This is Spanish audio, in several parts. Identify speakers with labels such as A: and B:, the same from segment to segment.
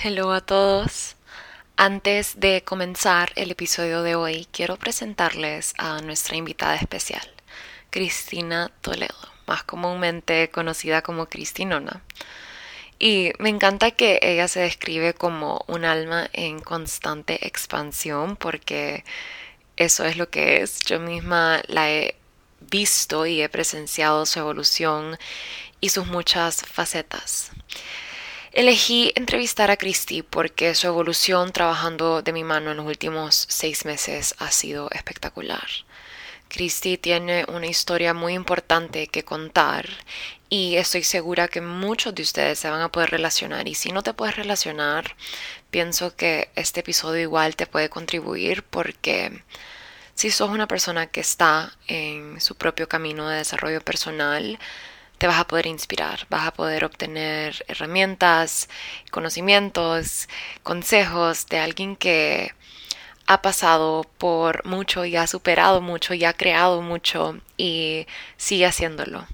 A: Hello a todos. Antes de comenzar el episodio de hoy, quiero presentarles a nuestra invitada especial, Cristina Toledo, más comúnmente conocida como Cristinona. Y me encanta que ella se describe como un alma en constante expansión porque eso es lo que es. Yo misma la he visto y he presenciado su evolución y sus muchas facetas. Elegí entrevistar a Christy porque su evolución trabajando de mi mano en los últimos seis meses ha sido espectacular. Christy tiene una historia muy importante que contar y estoy segura que muchos de ustedes se van a poder relacionar y si no te puedes relacionar, pienso que este episodio igual te puede contribuir porque si sos una persona que está en su propio camino de desarrollo personal, te vas a poder inspirar, vas a poder obtener herramientas, conocimientos, consejos de alguien que ha pasado por mucho y ha superado mucho y ha creado mucho y sigue haciéndolo.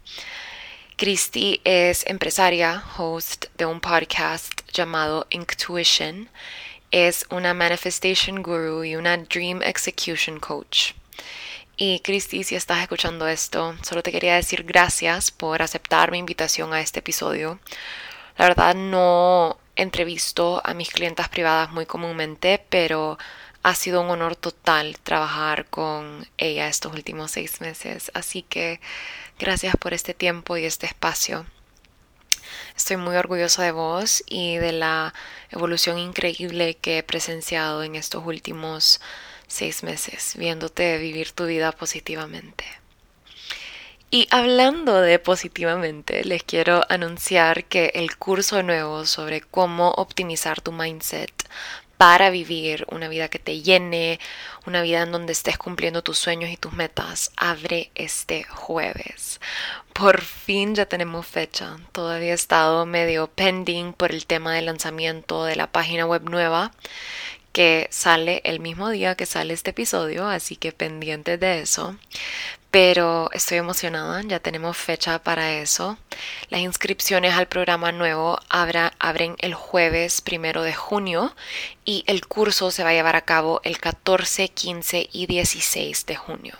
A: Christy es empresaria, host de un podcast llamado Intuition. Es una manifestation guru y una dream execution coach. Y Cristi, si estás escuchando esto, solo te quería decir gracias por aceptar mi invitación a este episodio. La verdad no entrevisto a mis clientas privadas muy comúnmente, pero ha sido un honor total trabajar con ella estos últimos seis meses. Así que gracias por este tiempo y este espacio. Estoy muy orgullosa de vos y de la evolución increíble que he presenciado en estos últimos seis meses viéndote vivir tu vida positivamente. Y hablando de positivamente, les quiero anunciar que el curso nuevo sobre cómo optimizar tu mindset para vivir una vida que te llene, una vida en donde estés cumpliendo tus sueños y tus metas, abre este jueves. Por fin ya tenemos fecha. Todavía he estado medio pending por el tema del lanzamiento de la página web nueva que sale el mismo día que sale este episodio, así que pendientes de eso. Pero estoy emocionada, ya tenemos fecha para eso. Las inscripciones al programa nuevo abren el jueves primero de junio y el curso se va a llevar a cabo el 14, 15 y 16 de junio.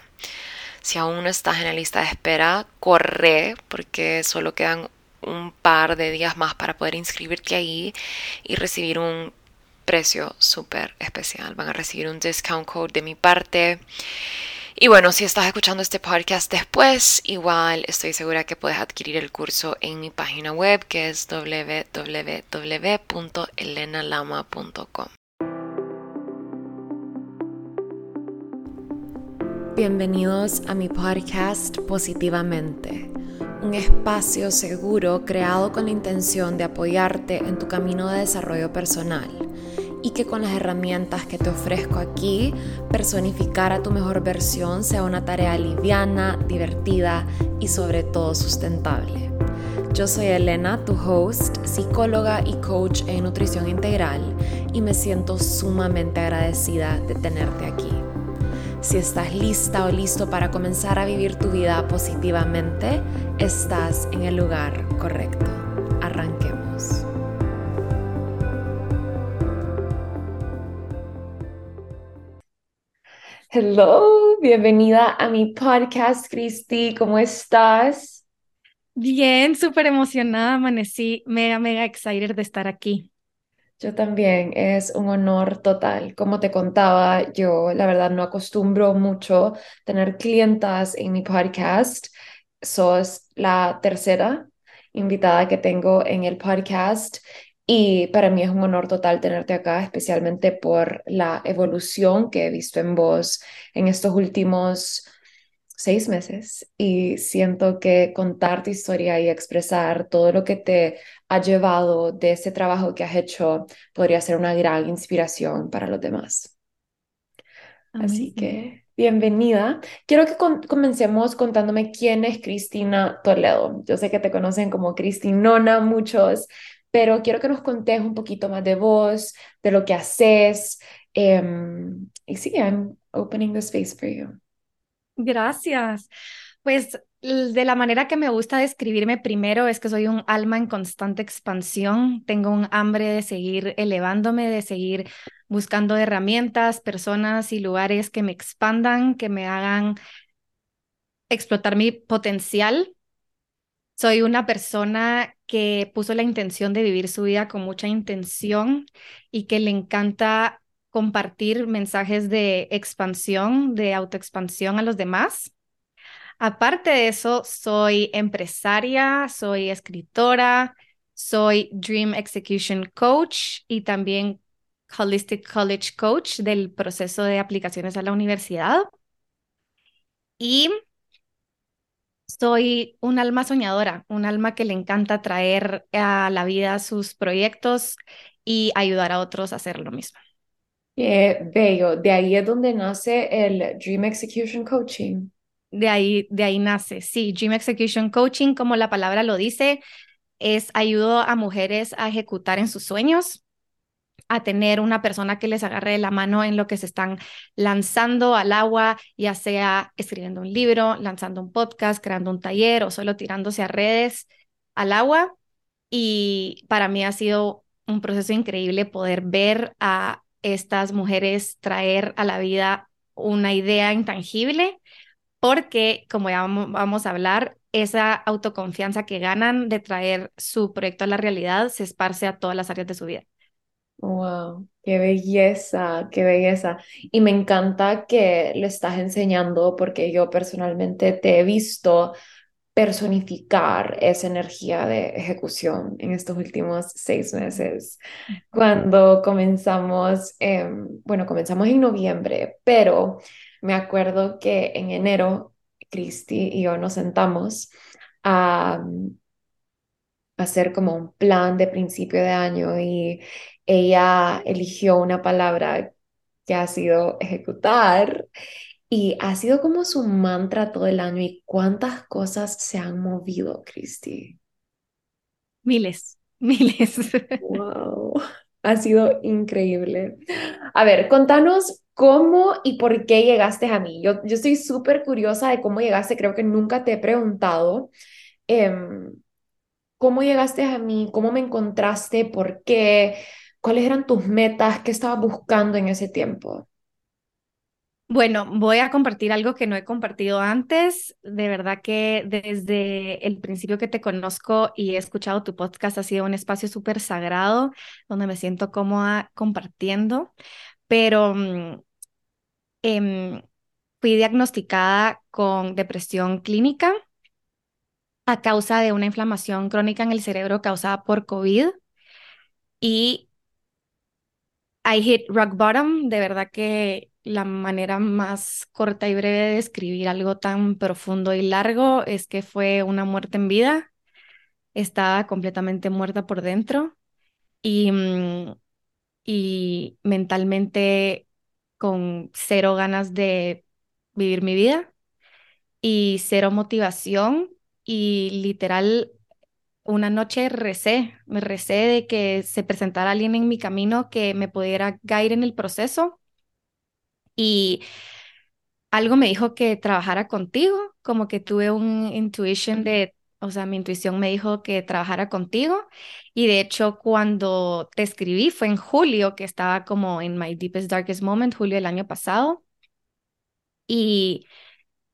A: Si aún no estás en la lista de espera, corre porque solo quedan un par de días más para poder inscribirte ahí y recibir un precio súper especial. Van a recibir un discount code de mi parte. Y bueno, si estás escuchando este podcast después, igual estoy segura que puedes adquirir el curso en mi página web que es www.elenalama.com. Bienvenidos a mi podcast Positivamente, un espacio seguro creado con la intención de apoyarte en tu camino de desarrollo personal y que con las herramientas que te ofrezco aquí, personificar a tu mejor versión sea una tarea liviana, divertida y sobre todo sustentable. Yo soy Elena, tu host, psicóloga y coach en nutrición integral y me siento sumamente agradecida de tenerte aquí. Si estás lista o listo para comenzar a vivir tu vida positivamente, estás en el lugar correcto. Hello, bienvenida a mi podcast, Cristi. ¿Cómo estás?
B: Bien, súper emocionada, amanecí mega, mega excited de estar aquí.
A: Yo también, es un honor total. Como te contaba, yo la verdad no acostumbro mucho tener clientas en mi podcast. Sos la tercera invitada que tengo en el podcast y para mí es un honor total tenerte acá, especialmente por la evolución que he visto en vos en estos últimos seis meses. Y siento que contar tu historia y expresar todo lo que te ha llevado de ese trabajo que has hecho podría ser una gran inspiración para los demás. Así que bienvenida. Quiero que comencemos contándome quién es Cristina Toledo. Yo sé que te conocen como Cristinona muchos, pero quiero que nos contes un poquito más de vos, de lo que haces. Um, y sí, I'm opening the space for you.
B: Gracias. Pues de la manera que me gusta describirme primero es que soy un alma en constante expansión, tengo un hambre de seguir elevándome, de seguir buscando herramientas, personas y lugares que me expandan, que me hagan explotar mi potencial. Soy una persona que puso la intención de vivir su vida con mucha intención y que le encanta compartir mensajes de expansión, de autoexpansión a los demás. Aparte de eso, soy empresaria, soy escritora, soy Dream Execution Coach y también Holistic College Coach del proceso de aplicaciones a la universidad. Y soy un alma soñadora, un alma que le encanta traer a la vida sus proyectos y ayudar a otros a hacer lo mismo.
A: Qué bello. De ahí es donde nace el Dream Execution Coaching.
B: De ahí, de ahí nace, sí, Dream Execution Coaching, como la palabra lo dice, es ayudo a mujeres a ejecutar en sus sueños a tener una persona que les agarre la mano en lo que se están lanzando al agua, ya sea escribiendo un libro, lanzando un podcast, creando un taller o solo tirándose a redes al agua. Y para mí ha sido un proceso increíble poder ver a estas mujeres traer a la vida una idea intangible, porque como ya vamos a hablar, esa autoconfianza que ganan de traer su proyecto a la realidad se esparce a todas las áreas de su vida.
A: Wow, qué belleza, qué belleza. Y me encanta que lo estás enseñando porque yo personalmente te he visto personificar esa energía de ejecución en estos últimos seis meses. Cuando comenzamos, bueno, comenzamos en noviembre, pero me acuerdo que en enero, Cristi y yo nos sentamos a hacer como un plan de principio de año y ella eligió una palabra que ha sido ejecutar y ha sido como su mantra todo el año. ¿Y cuántas cosas se han movido, Cristi?
B: Miles, miles.
A: Wow, ha sido increíble. A ver, contanos cómo y por qué llegaste a mí. Yo, yo estoy súper curiosa de cómo llegaste, creo que nunca te he preguntado. Em, ¿Cómo llegaste a mí? ¿Cómo me encontraste? ¿Por qué? ¿Cuáles eran tus metas? ¿Qué estabas buscando en ese tiempo?
B: Bueno, voy a compartir algo que no he compartido antes. De verdad que desde el principio que te conozco y he escuchado tu podcast ha sido un espacio súper sagrado donde me siento cómoda compartiendo, pero mm, em, fui diagnosticada con depresión clínica a causa de una inflamación crónica en el cerebro causada por COVID. Y I hit rock bottom, de verdad que la manera más corta y breve de describir algo tan profundo y largo es que fue una muerte en vida. Estaba completamente muerta por dentro y, mm, y mentalmente con cero ganas de vivir mi vida y cero motivación y literal una noche recé, me recé de que se presentara alguien en mi camino que me pudiera guiar en el proceso y algo me dijo que trabajara contigo, como que tuve un intuition de, o sea, mi intuición me dijo que trabajara contigo y de hecho cuando te escribí fue en julio que estaba como en my deepest darkest moment, julio del año pasado y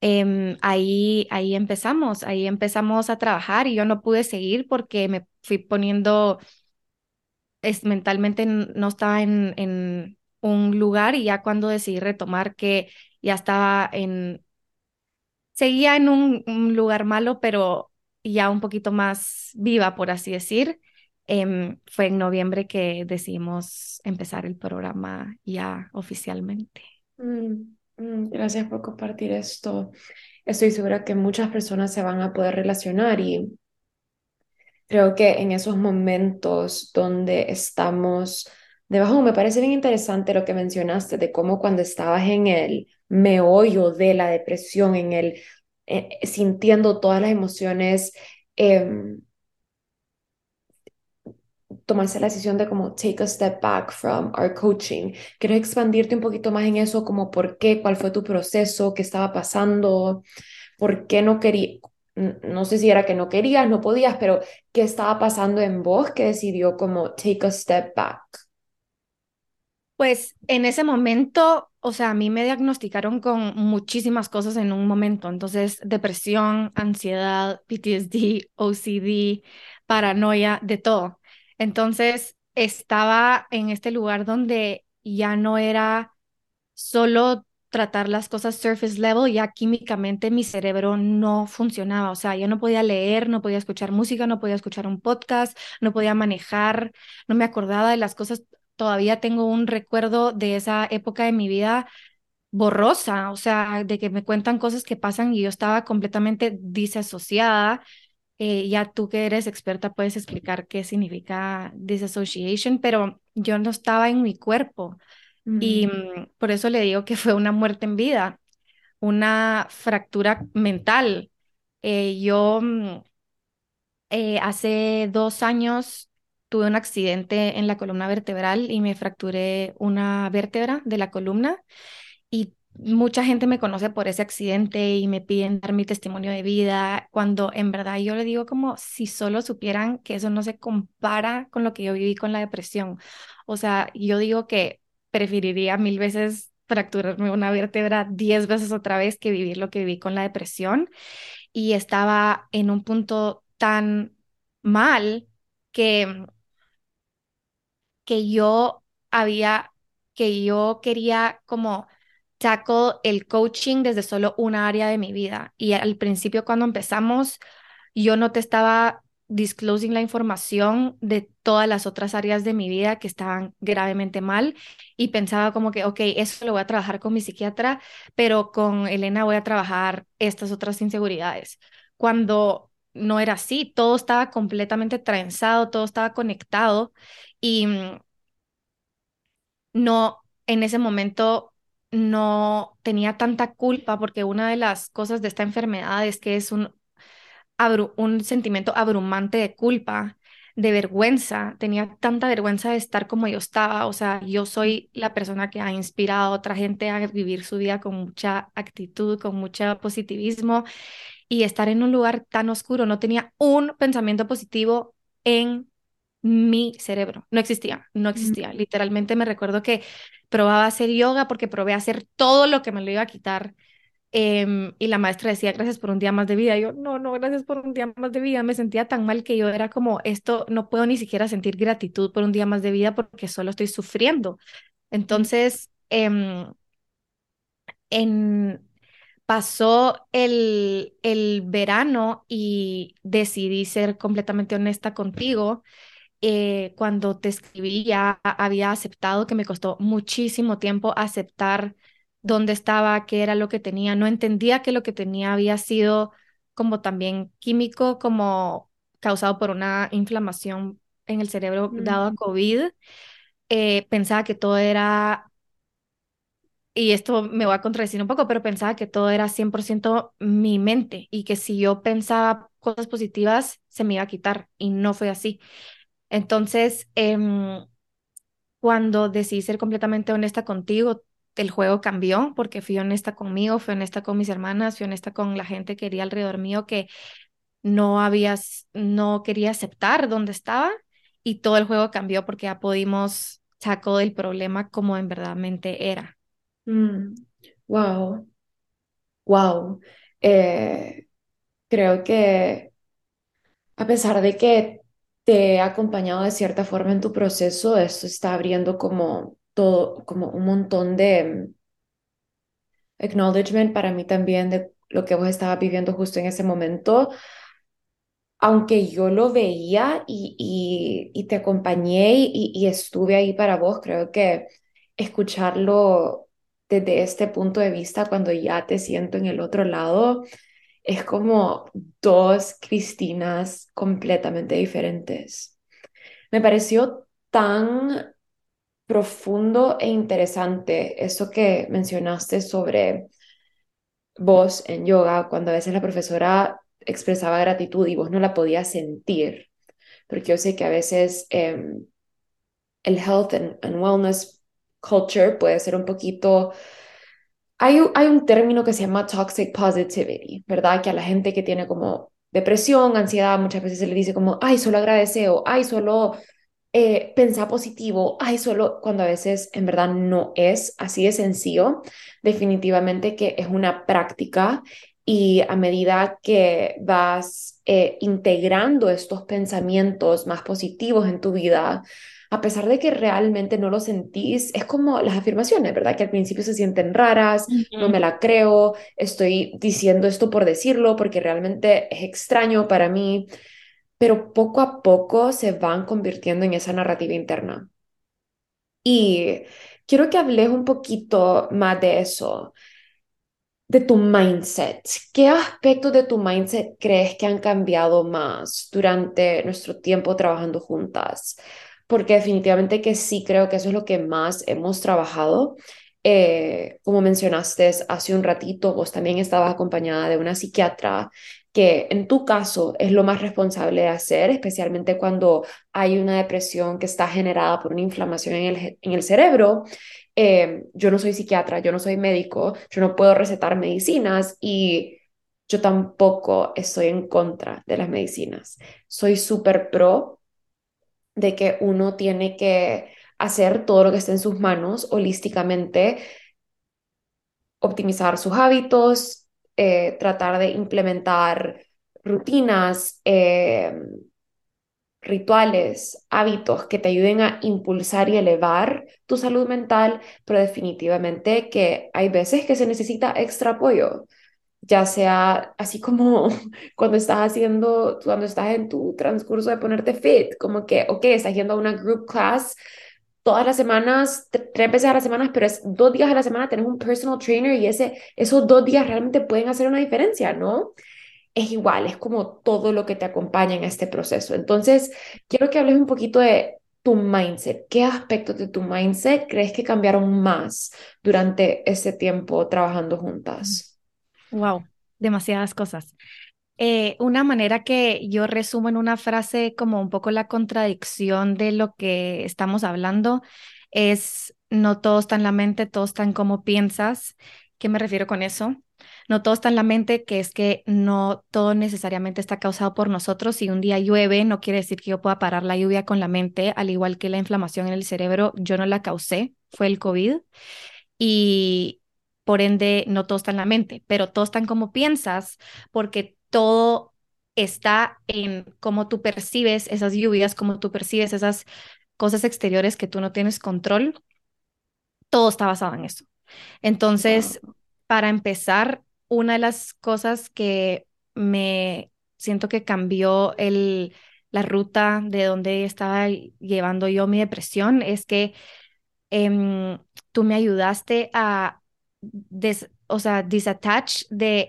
B: Em, ahí, ahí empezamos, ahí empezamos a trabajar y yo no pude seguir porque me fui poniendo, es, mentalmente no estaba en, en un lugar y ya cuando decidí retomar que ya estaba en, seguía en un, lugar malo, pero ya un poquito más viva, por así decir. Em, fue en noviembre que decidimos empezar el programa ya oficialmente.
A: Mm. Mm, gracias por compartir esto. Estoy segura que muchas personas se van a poder relacionar y creo que en esos momentos donde estamos debajo, me parece bien interesante lo que mencionaste de cómo cuando estabas en el meollo de la depresión, en el eh, sintiendo todas las emociones, em, tomarse la decisión de como take a step back from our coaching. ¿Quieres expandirte un poquito más en eso? Como por qué, cuál fue tu proceso, qué estaba pasando, por qué no quería, no sé si era que no querías, no podías, pero ¿qué estaba pasando en vos que decidió como take a step back?
B: Pues en ese momento, o sea, a mí me diagnosticaron con muchísimas cosas en un momento, entonces depresión, ansiedad, PTSD, OCD, paranoia, de todo. Entonces estaba en este lugar donde ya no era solo tratar las cosas surface level, ya químicamente mi cerebro no funcionaba, o sea, yo no podía leer, no podía escuchar música, no podía escuchar un podcast, no podía manejar, no me acordaba de las cosas todavía tengo un recuerdo de esa época de mi vida borrosa, o sea, de que me cuentan cosas que pasan y yo estaba completamente disasociada. Eh, ya tú que eres experta puedes explicar qué significa disassociation, pero yo no estaba en mi cuerpo y
A: Mm.
B: mm, por eso le digo que fue una muerte en vida, una fractura mental. Eh, yo mm, eh, hace dos años tuve un accidente en la columna vertebral y me fracturé una vértebra de la columna y mucha gente me conoce por ese accidente y me piden dar mi testimonio de vida, cuando en verdad yo le digo como si solo supieran que eso no se compara con lo que yo viví con la depresión. O sea, yo digo que preferiría mil veces fracturarme una vértebra diez veces otra vez que vivir lo que viví con la depresión y estaba en un punto tan mal que, que yo había, que yo quería como tackle el coaching desde solo una área de mi vida. Y al principio cuando empezamos, yo no te estaba disclosing la información de todas las otras áreas de mi vida que estaban gravemente mal y pensaba como que, ok, eso lo voy a trabajar con mi psiquiatra, pero con Elena voy a trabajar estas otras inseguridades. Cuando no era así, todo estaba completamente trenzado, todo estaba conectado y mm, no, en ese momento no tenía tanta culpa porque una de las cosas de esta enfermedad es que es un, un sentimiento abrumante de culpa, de vergüenza. Tenía tanta vergüenza de estar como yo estaba. O sea, yo soy la persona que ha inspirado a otra gente a vivir su vida con mucha actitud, con mucho positivismo y estar en un lugar tan oscuro. No tenía un pensamiento positivo en mi cerebro. No existía, no existía. Literalmente me recuerdo que probaba hacer yoga porque probé hacer todo lo que me lo iba a quitar. Em, y la maestra decía, gracias por un día más de vida. Y yo, no, no, gracias por un día más de vida. Me sentía tan mal que yo era como, esto, no puedo ni siquiera sentir gratitud por un día más de vida porque solo estoy sufriendo. Entonces, em, en, pasó el, el verano y decidí ser completamente honesta contigo eh, cuando te escribí ya había aceptado que me costó muchísimo tiempo aceptar dónde estaba, qué era lo que tenía. No entendía que lo que tenía había sido como también químico, como causado por una inflamación en el cerebro dado a COVID. Eh, pensaba que todo era, y esto me voy a contradecir un poco, pero pensaba que todo era 100% mi mente y que si yo pensaba cosas positivas se me iba a quitar y no fue así. Entonces, em, cuando decidí ser completamente honesta contigo, el juego cambió porque fui honesta conmigo, fui honesta con mis hermanas, fui honesta con la gente que quería alrededor mío que no habías, no quería aceptar dónde estaba y todo el juego cambió porque ya pudimos sacar el problema como en verdadmente era.
A: Mm. Wow, wow. Eh, creo que a pesar de que te he acompañado de cierta forma en tu proceso, esto está abriendo como todo, como un montón de acknowledgement para mí también de lo que vos estabas viviendo justo en ese momento. Aunque yo lo veía y, y, y te acompañé y, y estuve ahí para vos, creo que escucharlo desde este punto de vista, cuando ya te siento en el otro lado, es como dos Cristinas completamente diferentes. Me pareció tan profundo e interesante eso que mencionaste sobre vos en yoga, cuando a veces la profesora expresaba gratitud y vos no la podías sentir, porque yo sé que a veces eh, el health and, and wellness culture puede ser un poquito hay, hay un término que se llama toxic positivity, ¿verdad? Que a la gente que tiene como depresión, ansiedad, muchas veces se le dice como, ay, solo agradece o ay, solo eh, pensar positivo, ay, solo cuando a veces en verdad no es así de sencillo. Definitivamente que es una práctica y a medida que vas eh, integrando estos pensamientos más positivos en tu vida, a pesar de que realmente no lo sentís, es como las afirmaciones, ¿verdad? Que al principio se sienten raras, no me la creo, estoy diciendo esto por decirlo porque realmente es extraño para mí, pero poco a poco se van convirtiendo en esa narrativa interna. Y quiero que hables un poquito más de eso, de tu mindset. ¿Qué aspectos de tu mindset crees que han cambiado más durante nuestro tiempo trabajando juntas? Porque definitivamente que sí creo que eso es lo que más hemos trabajado. Eh, como mencionaste hace un ratito, vos también estabas acompañada de una psiquiatra que en tu caso es lo más responsable de hacer, especialmente cuando hay una depresión que está generada por una inflamación en el, en el cerebro. Eh, yo no soy psiquiatra, yo no soy médico, yo no puedo recetar medicinas y yo tampoco estoy en contra de las medicinas. Soy súper pro de que uno tiene que hacer todo lo que esté en sus manos holísticamente, optimizar sus hábitos, eh, tratar de implementar rutinas, eh, rituales, hábitos que te ayuden a impulsar y elevar tu salud mental, pero definitivamente que hay veces que se necesita extra apoyo ya sea así como cuando estás haciendo, cuando estás en tu transcurso de ponerte fit, como que, ok, estás yendo a una group class todas las semanas, tres veces a la semana, pero es dos días a la semana, tenés un personal trainer y ese, esos dos días realmente pueden hacer una diferencia, ¿no? Es igual, es como todo lo que te acompaña en este proceso. Entonces, quiero que hables un poquito de tu mindset. ¿Qué aspectos de tu mindset crees que cambiaron más durante ese tiempo trabajando juntas?
B: Wow, demasiadas cosas. Eh, una manera que yo resumo en una frase como un poco la contradicción de lo que estamos hablando es no todo está en la mente, todo está en cómo piensas. ¿Qué me refiero con eso? No todo está en la mente, que es que no todo necesariamente está causado por nosotros. Si un día llueve, no quiere decir que yo pueda parar la lluvia con la mente, al igual que la inflamación en el cerebro, yo no la causé, fue el COVID. Y, por ende no todo está en la mente, pero todo está en cómo piensas, porque todo está en cómo tú percibes esas lluvias, cómo tú percibes esas cosas exteriores que tú no tienes control. Todo está basado en eso. Entonces, para empezar, una de las cosas que me siento que cambió el, la ruta de donde estaba llevando yo mi depresión es que em, tú me ayudaste a o sea, disattach de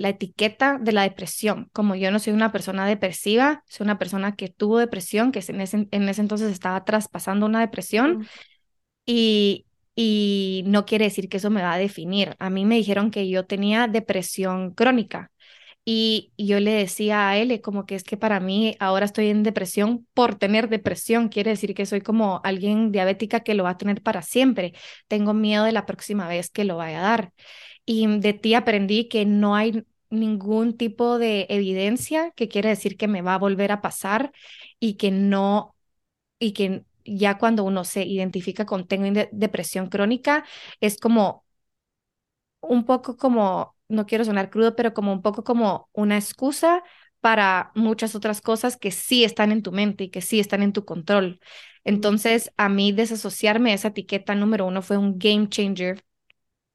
B: la etiqueta de la depresión. Como yo no soy una persona depresiva, soy una persona que tuvo depresión, que en ese, en ese entonces estaba traspasando una depresión y, y no quiere decir que eso me va a definir. A mí me dijeron que yo tenía depresión crónica y yo le decía a él como que es que para mí ahora estoy en depresión por tener depresión, quiere decir que soy como alguien diabética que lo va a tener para siempre. Tengo miedo de la próxima vez que lo vaya a dar. Y de ti aprendí que no hay ningún tipo de evidencia que quiere decir que me va a volver a pasar y que no, y que ya cuando uno se identifica con tengo depresión crónica, es como un poco como no quiero sonar crudo, pero como un poco como una excusa para muchas otras cosas que sí están en tu mente y que sí están en tu control. Entonces, a mí desasociarme de esa etiqueta número uno fue un game changer.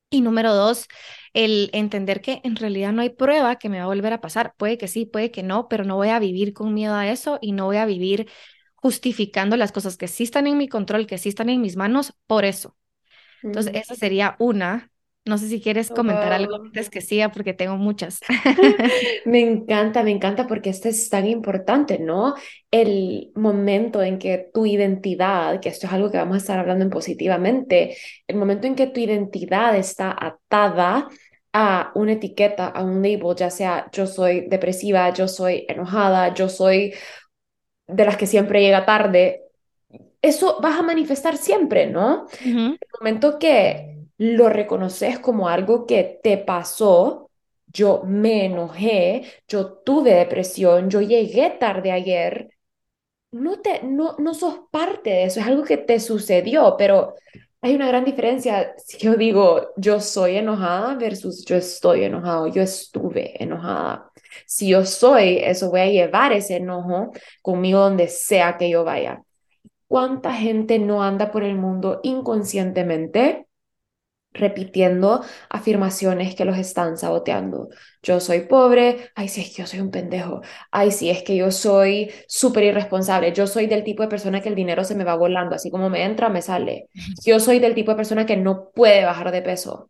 B: Y número dos, el entender que en realidad no hay prueba que me va a volver a pasar. Puede que sí, puede que no, pero no voy a vivir con miedo a eso y no voy a vivir justificando las cosas que sí están en mi control, que sí están en mis manos, por eso. Entonces, esa sería una. No sé si quieres comentar algo antes que siga, porque tengo muchas.
A: Me encanta, me encanta porque esto es tan importante, ¿no? El momento en que tu identidad, que esto es algo que vamos a estar hablando en positivamente, el momento en que tu identidad está atada a una etiqueta, a un label, ya sea yo soy depresiva, yo soy enojada, yo soy de las que siempre llega tarde, eso vas a manifestar siempre, ¿no? El momento que lo reconoces como algo que te pasó, yo me enojé, yo tuve depresión, yo llegué tarde ayer, no, te, no, no sos parte de eso, es algo que te sucedió, pero hay una gran diferencia si yo digo yo soy enojada versus yo estoy enojado, yo estuve enojada. Si yo soy eso, voy a llevar ese enojo conmigo donde sea que yo vaya. ¿Cuánta gente no anda por el mundo inconscientemente repitiendo afirmaciones que los están saboteando. Yo soy pobre, ay, sí, es que yo soy un pendejo, ay, sí, es que yo soy súper irresponsable, yo soy del tipo de persona que el dinero se me va volando, así como me entra, me sale. Yo soy del tipo de persona que no puede bajar de peso.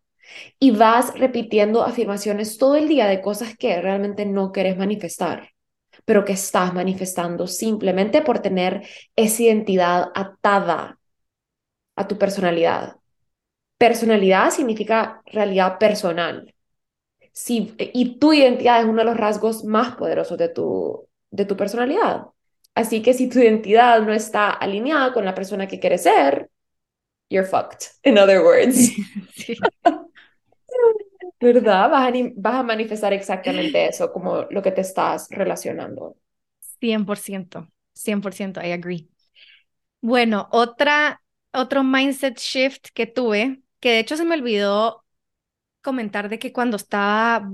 A: Y vas repitiendo afirmaciones todo el día de cosas que realmente no quieres manifestar pero que estás manifestando simplemente por tener esa identidad atada a tu personalidad. Personalidad significa realidad personal. Si, y tu identidad es uno de los rasgos más poderosos de tu, de tu personalidad. Así que si tu identidad no está alineada con la persona que quieres ser, you're fucked, in other words. ¿Verdad? Vas a, vas a manifestar exactamente eso, como lo que te estás relacionando.
B: 100%, 100%, I agree. Bueno, otra, otro mindset shift que tuve que de hecho se me olvidó comentar de que cuando estaba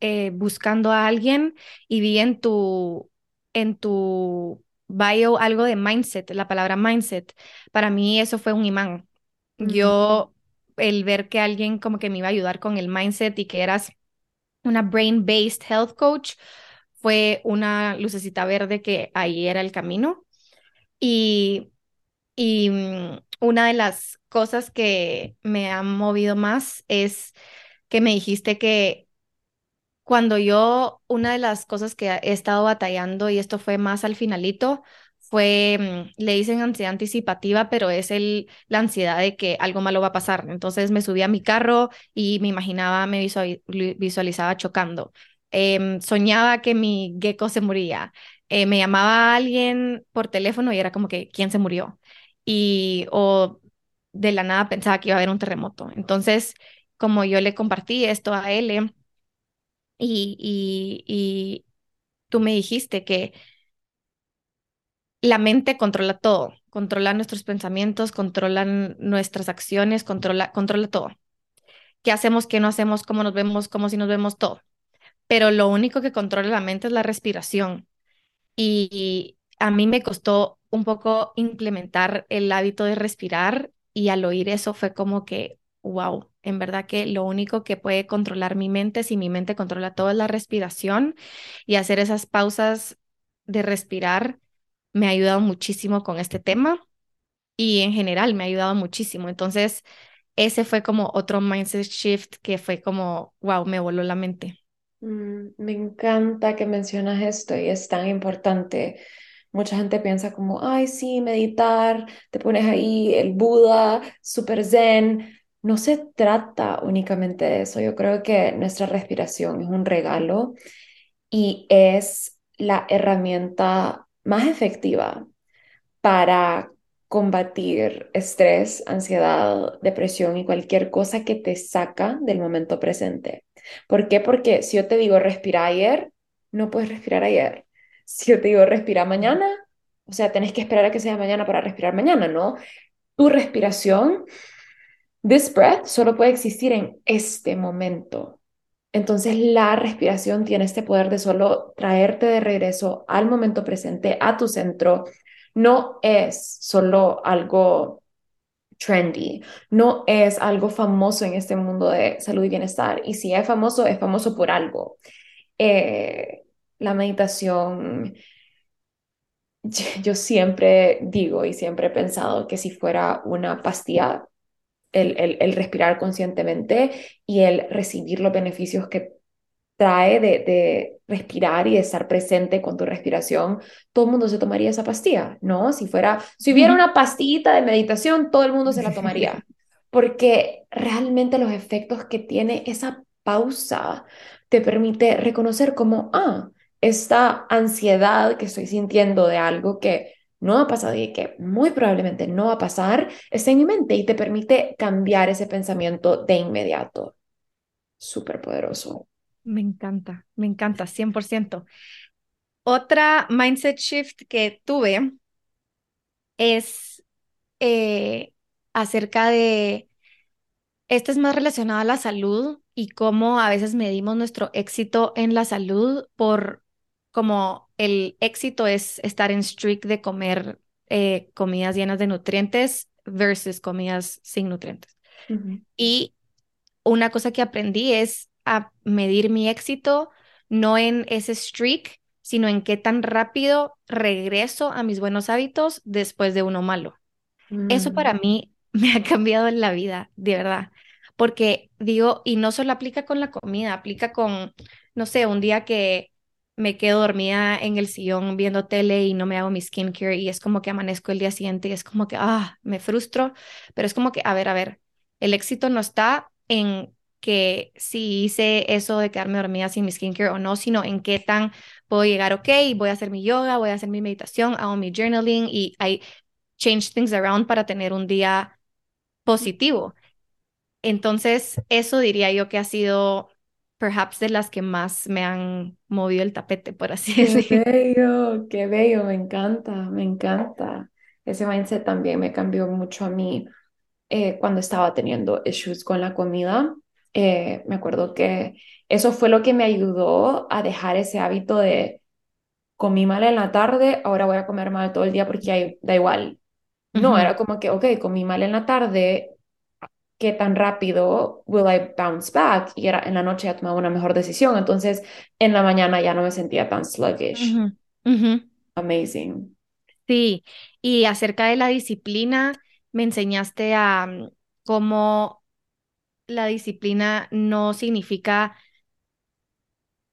B: eh, buscando a alguien y vi en tu, en tu bio algo de mindset, la palabra mindset, para mí eso fue un imán. Yo, el ver que alguien como que me iba a ayudar con el mindset y que eras una brain-based health coach, fue una lucecita verde que ahí era el camino. Y, y mm, una de las cosas que me han movido más es que me dijiste que cuando yo, una de las cosas que he estado batallando, y esto fue más al finalito, fue, mm, le dicen ansiedad anticipativa, pero es el, la ansiedad de que algo malo va a pasar. Entonces me subí a mi carro y me imaginaba, me visualizaba chocando. Em, soñaba que mi gecko se moría. Eh, me llamaba a alguien por teléfono y era como que, ¿quién se murió? Y, o de la nada pensaba que iba a haber un terremoto. Entonces, como yo le compartí esto a él y, y, tú me dijiste que la mente controla todo, controla nuestros pensamientos, controla nuestras acciones, controla, controla todo. ¿Qué hacemos, qué no hacemos, cómo nos vemos, cómo si nos vemos, todo? Pero lo único que controla la mente es la respiración. Y a mí me costó un poco implementar el hábito de respirar y al oír eso fue como que, wow, en verdad que lo único que puede controlar mi mente, si mi mente controla todo, es la respiración y hacer esas pausas de respirar me ha ayudado muchísimo con este tema y en general me ha ayudado muchísimo. Entonces, ese fue como otro mindset shift que fue como, wow, me voló la mente.
A: Mm, me encanta que mencionas esto y es tan importante Mucha gente piensa como, ay, sí, meditar, te pones ahí el Buda, super zen. No se trata únicamente de eso. Yo creo que nuestra respiración es un regalo y es la herramienta más efectiva para combatir estrés, ansiedad, depresión y cualquier cosa que te saca del momento presente. ¿Por qué? Porque si yo te digo respira ayer, no puedes respirar ayer si yo te digo respira mañana, o sea, tenés que esperar a que sea mañana para respirar mañana, ¿no? Tu respiración, this breath, solo puede existir en este momento. Entonces la respiración tiene este poder de solo traerte de regreso al momento presente, a tu centro. No es solo algo trendy, no es algo famoso en este mundo de salud y bienestar. Y si es famoso, es famoso por algo. Eh, la meditación, yo siempre digo y siempre he pensado que si fuera una pastilla, el, el, respirar conscientemente y el recibir los beneficios que trae de, de, respirar y de estar presente con tu respiración, todo el mundo se tomaría esa pastilla, ¿no? Si fuera, si hubiera una pastillita de meditación, todo el mundo se la tomaría, porque realmente los efectos que tiene esa pausa te permite reconocer como, ah, esta ansiedad que estoy sintiendo de algo que no ha pasado y que muy probablemente no va a pasar, está en mi mente y te permite cambiar ese pensamiento de inmediato. Súper poderoso.
B: Me encanta, me encanta, 100%. Otra mindset shift que tuve es eh, acerca de, esto es más relacionado a la salud y cómo a veces medimos nuestro éxito en la salud por como el éxito es estar en streak de comer eh, comidas llenas de nutrientes versus comidas sin nutrientes. Y una cosa que aprendí es a medir mi éxito no en ese streak, sino en qué tan rápido regreso a mis buenos hábitos después de uno malo. Eso para mm. mí me ha cambiado en la vida, de verdad. Porque digo, y no solo aplica con la comida, aplica con, no sé, un día que me quedo dormida en el sillón viendo tele y no me hago mi skincare y es como que amanezco el día siguiente y es como que, ah, me frustro, pero es como que, a ver, a ver, el éxito no está en que si hice eso de quedarme dormida sin mi skincare o no, sino en qué tan puedo llegar, ok, voy a hacer mi yoga, voy a hacer mi meditación, hago mi journaling y I change things around para tener un día positivo. Entonces, eso diría yo que ha sido perhaps de las que más me han movido el tapete, por así
A: decirlo. Qué bello, qué bello, me encanta, me encanta. Ese mindset también me cambió mucho a mí eh, cuando estaba teniendo issues con la comida. Eh, me acuerdo que eso fue lo que me ayudó a dejar ese hábito de comí mal en la tarde, ahora voy a comer mal todo el día porque hay, da igual. No, era como que, ok, comí mal en la tarde, qué tan rápido will I bounce back y era, en la noche ya tomaba una mejor decisión, entonces en la mañana ya no me sentía tan sluggish. Amazing.
B: Sí, y acerca de la disciplina, me enseñaste a mm, cómo la disciplina no significa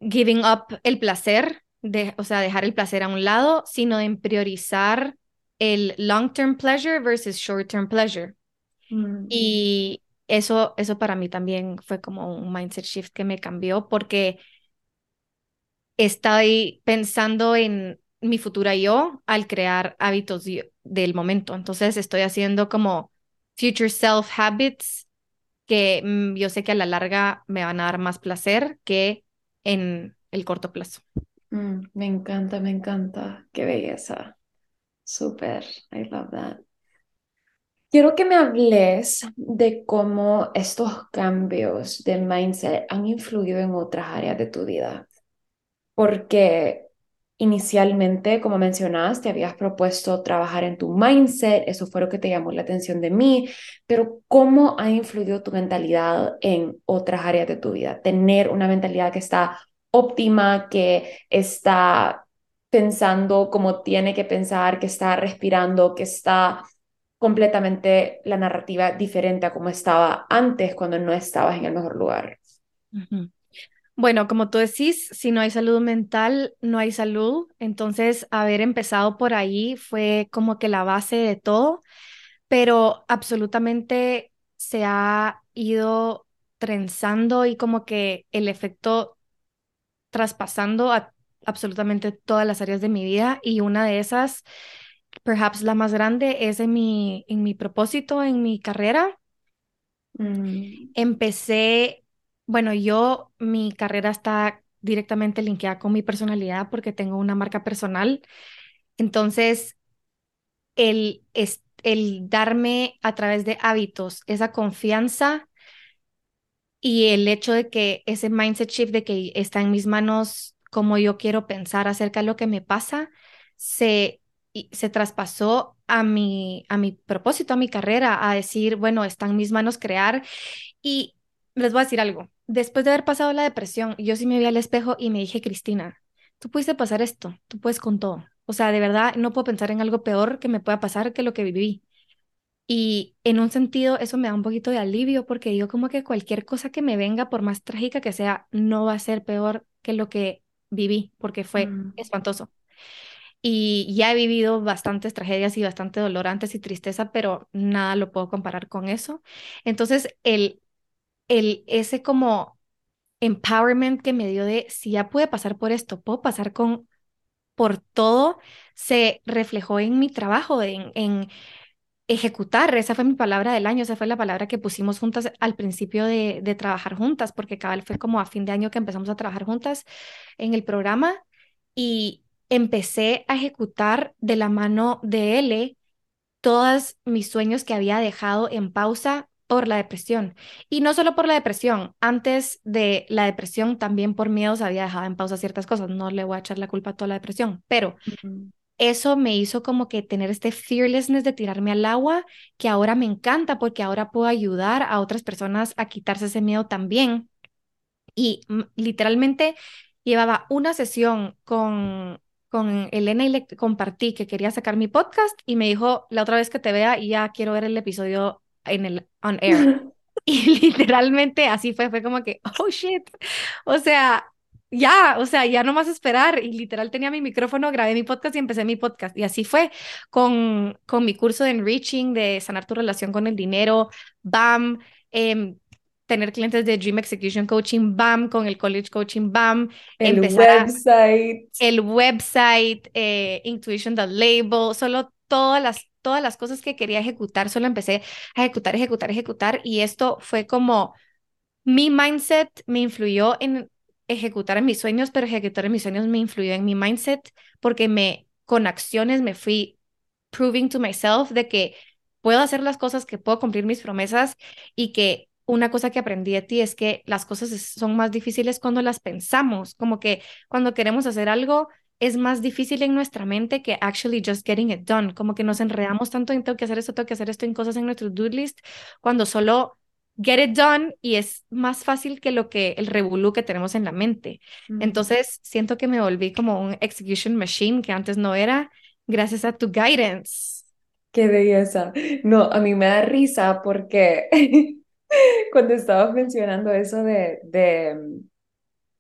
B: giving up el placer, de, o sea, dejar el placer a un lado, sino en priorizar el long-term pleasure versus short-term pleasure. Mm. Y eso, eso para mí también fue como un mindset shift que me cambió porque estoy pensando en mi futura yo al crear hábitos del momento. Entonces estoy haciendo como future self habits que mm, yo sé que a la larga me van a dar más placer que en el corto plazo.
A: Mm, me encanta, me encanta. Qué belleza. Súper. I love that. Quiero que me hables de cómo estos cambios de mindset han influido en otras áreas de tu vida. Porque inicialmente, como mencionaste, te habías propuesto trabajar en tu mindset, eso fue lo que te llamó la atención de mí, pero ¿cómo ha influido tu mentalidad en otras áreas de tu vida? Tener una mentalidad que está óptima, que está pensando como tiene que pensar, que está respirando, que está completamente la narrativa diferente a como estaba antes cuando no estabas en el mejor lugar.
B: Bueno, como tú decís, si no hay salud mental, no hay salud. Entonces, haber empezado por ahí fue como que la base de todo, pero absolutamente se ha ido trenzando y como que el efecto traspasando a absolutamente todas las áreas de mi vida y una de esas perhaps la más grande es en mi, en mi propósito, en mi carrera. Mm. Empecé, bueno, yo, mi carrera está directamente linkeada con mi personalidad porque tengo una marca personal. Entonces, el, el darme a través de hábitos esa confianza y el hecho de que ese mindset shift de que está en mis manos como yo quiero pensar acerca de lo que me pasa, se y se traspasó a mi, a mi propósito, a mi carrera, a decir, bueno, está en mis manos crear. Y les voy a decir algo, después de haber pasado la depresión, yo sí me vi al espejo y me dije, Cristina, tú pudiste pasar esto, tú puedes con todo. O sea, de verdad, no puedo pensar en algo peor que me pueda pasar que lo que viví. Y en un sentido, eso me da un poquito de alivio porque digo como que cualquier cosa que me venga, por más trágica que sea, no va a ser peor que lo que viví, porque fue mm. espantoso y ya he vivido bastantes tragedias y bastante dolor antes y tristeza, pero nada lo puedo comparar con eso. Entonces, el, el, ese como empowerment que me dio de si ya puede pasar por esto, puedo pasar con por todo se reflejó en mi trabajo, en, en ejecutar. Esa fue mi palabra del año, esa fue la palabra que pusimos juntas al principio de, de trabajar juntas, porque cabal fue como a fin de año que empezamos a trabajar juntas en el programa y empecé a ejecutar de la mano de él todos mis sueños que había dejado en pausa por la depresión. Y no solo por la depresión, antes de la depresión también por miedos había dejado en pausa ciertas cosas. No le voy a echar la culpa a toda la depresión, pero eso me hizo como que tener este fearlessness de tirarme al agua, que ahora me encanta porque ahora puedo ayudar a otras personas a quitarse ese miedo también. Y mm, literalmente llevaba una sesión con con Elena y le compartí que quería sacar mi podcast y me dijo, la otra vez que te vea ya quiero ver el episodio en el on air. y literalmente así fue, fue como que, oh shit, o sea, ya, o sea, ya no más esperar. Y literal tenía mi micrófono, grabé mi podcast y empecé mi podcast. Y así fue con, con mi curso de enriching, de sanar tu relación con el dinero, BAM, eh, tener clientes de Dream Execution Coaching, BAM, con el College Coaching, BAM.
A: El website.
B: el website, eh, Intuition The Label, solo todas las, todas las cosas que quería ejecutar, solo empecé a ejecutar, ejecutar, ejecutar. Y esto fue como mi mindset me influyó en ejecutar en mis sueños, pero ejecutar en mis sueños me influyó en mi mindset porque me, con acciones me fui proving to myself de que puedo hacer las cosas, que puedo cumplir mis promesas y que una cosa que aprendí de ti es que las cosas son más difíciles cuando las pensamos, como que cuando queremos hacer algo es más difícil en nuestra mente que actually just getting it done, como que nos enredamos tanto en tengo que hacer esto, tengo que hacer esto en cosas en nuestro do list, cuando solo get it done y es más fácil que lo que el revolú que tenemos en la mente. Entonces, siento que me volví como un execution machine que antes no era gracias a tu guidance.
A: Qué belleza. No, a mí me da risa porque cuando estabas mencionando eso de, de,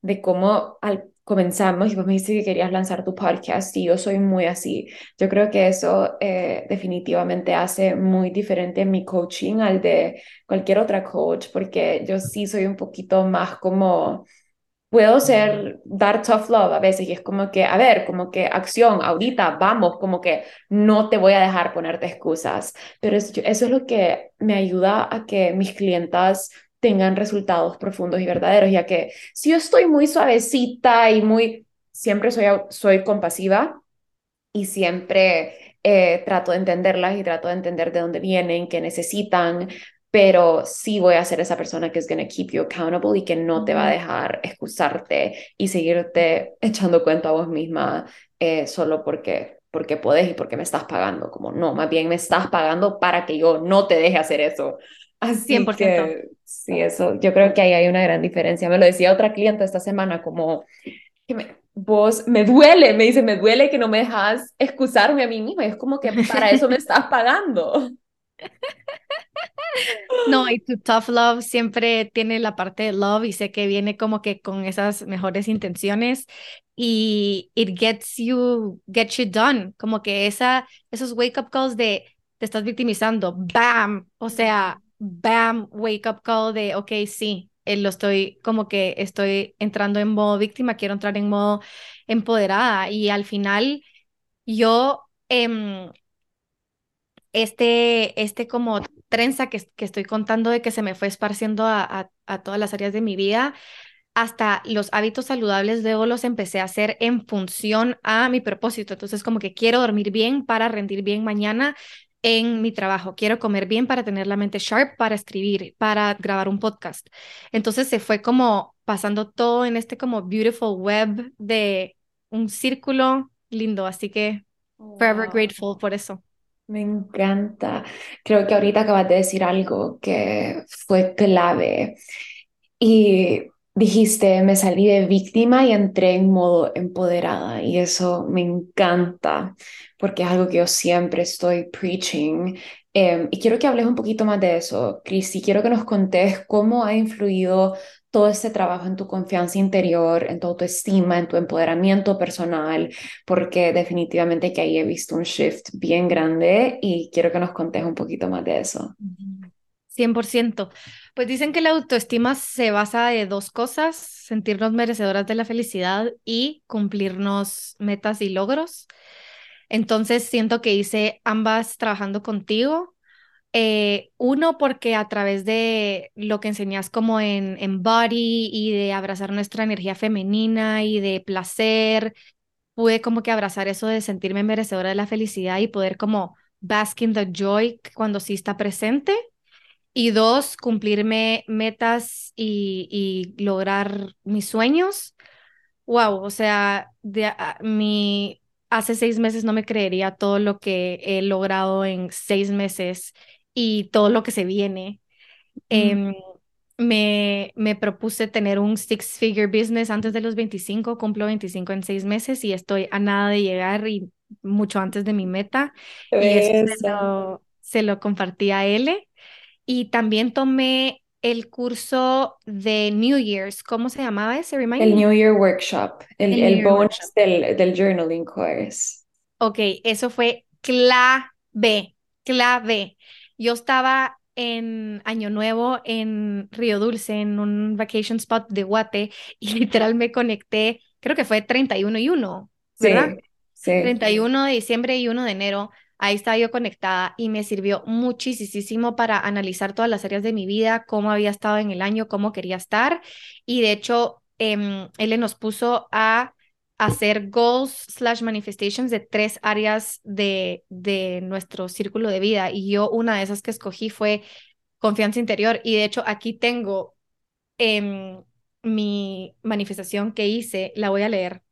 A: de cómo al, comenzamos y vos me dijiste que querías lanzar tu podcast y yo soy muy así. Yo creo que eso eh, definitivamente hace muy diferente mi coaching al de cualquier otra coach porque yo sí soy un poquito más como puedo ser, dar tough love a veces y es como que, a ver, como que acción, ahorita, vamos, como que no te voy a dejar ponerte excusas, pero eso es lo que me ayuda a que mis clientas tengan resultados profundos y verdaderos, ya que si yo estoy muy suavecita y muy, siempre soy, soy compasiva y siempre eh, trato de entenderlas y trato de entender de dónde vienen, qué necesitan, pero sí voy a ser esa persona que es going to keep you accountable y que no te va a dejar excusarte y seguirte echando cuenta a vos misma eh, solo porque porque puedes y porque me estás pagando, como no, más bien me estás pagando para que yo no te deje hacer eso. Así 100%. que sí, eso, yo creo que ahí hay una gran diferencia. Me lo decía otra cliente esta semana, como que me, vos me duele, me dice, me duele que no me dejas excusarme a mí misma. Y es como que para eso me estás pagando.
B: No, y tu tough love siempre tiene la parte de love y sé que viene como que con esas mejores intenciones y it gets you, gets you done, como que esa, esos wake up calls de te estás victimizando, bam, o sea, bam, wake up call de, ok, sí, eh, lo estoy, como que estoy entrando en modo víctima, quiero entrar en modo empoderada y al final yo... Eh, este, este como trenza que, que, estoy contando de que se me fue esparciendo a, a, todas las áreas de mi vida, hasta los hábitos saludables de los empecé a hacer en función a mi propósito. Entonces, como que quiero dormir bien para rendir bien mañana en mi trabajo, quiero comer bien para tener la mente sharp, para escribir, para grabar un podcast. Entonces se fue como pasando todo en este como beautiful web de un círculo lindo, así que forever grateful por eso.
A: Me encanta. Creo que ahorita acabas de decir algo que fue clave. Y dijiste, me salí de víctima y entré en modo empoderada. Y eso me encanta, porque es algo que yo siempre estoy preaching. Em, y quiero que hables un poquito más de eso, Cristi. Quiero que nos contes cómo ha influido todo este trabajo en tu confianza interior, en tu autoestima, en tu empoderamiento personal, porque definitivamente que ahí he visto un shift bien grande y quiero que nos contes un poquito más de eso.
B: 100%. Pues dicen que la autoestima se basa de dos cosas, sentirnos merecedoras de la felicidad y cumplirnos metas y logros. Entonces siento que hice ambas trabajando contigo. Eh, uno, porque a través de lo que enseñas como en, en Body y de abrazar nuestra energía femenina y de placer, pude como que abrazar eso de sentirme merecedora de la felicidad y poder como bask in the joy cuando sí está presente. Y dos, cumplirme metas y, y lograr mis sueños. Wow, o sea, de, mi, hace seis meses no me creería todo lo que he logrado en seis meses y todo lo que se viene. Em, me, me propuse tener un six-figure business antes de los 25, cumplo 25 en seis meses y estoy a nada de llegar y mucho antes de mi meta. Y eso se lo, se lo compartí a él. Y también tomé el curso de New Year's. ¿Cómo se llamaba ese?
A: El New Year Workshop, el, el, bonus Del, del journaling course.
B: Ok, eso fue clave, clave. Yo estaba en Año Nuevo en Río Dulce, en un vacation spot de Guate, y literal me conecté, creo que fue 31 y 1, ¿verdad? Sí, sí. 31 de diciembre y 1 de enero. Ahí estaba yo conectada y me sirvió muchísimo para analizar todas las áreas de mi vida, cómo había estado en el año, cómo quería estar. Y de hecho, eh, él nos puso a hacer goals slash manifestations de tres áreas de, de nuestro círculo de vida. Y yo una de esas que escogí fue confianza interior. Y de hecho aquí tengo em, mi manifestación que hice, la voy a leer.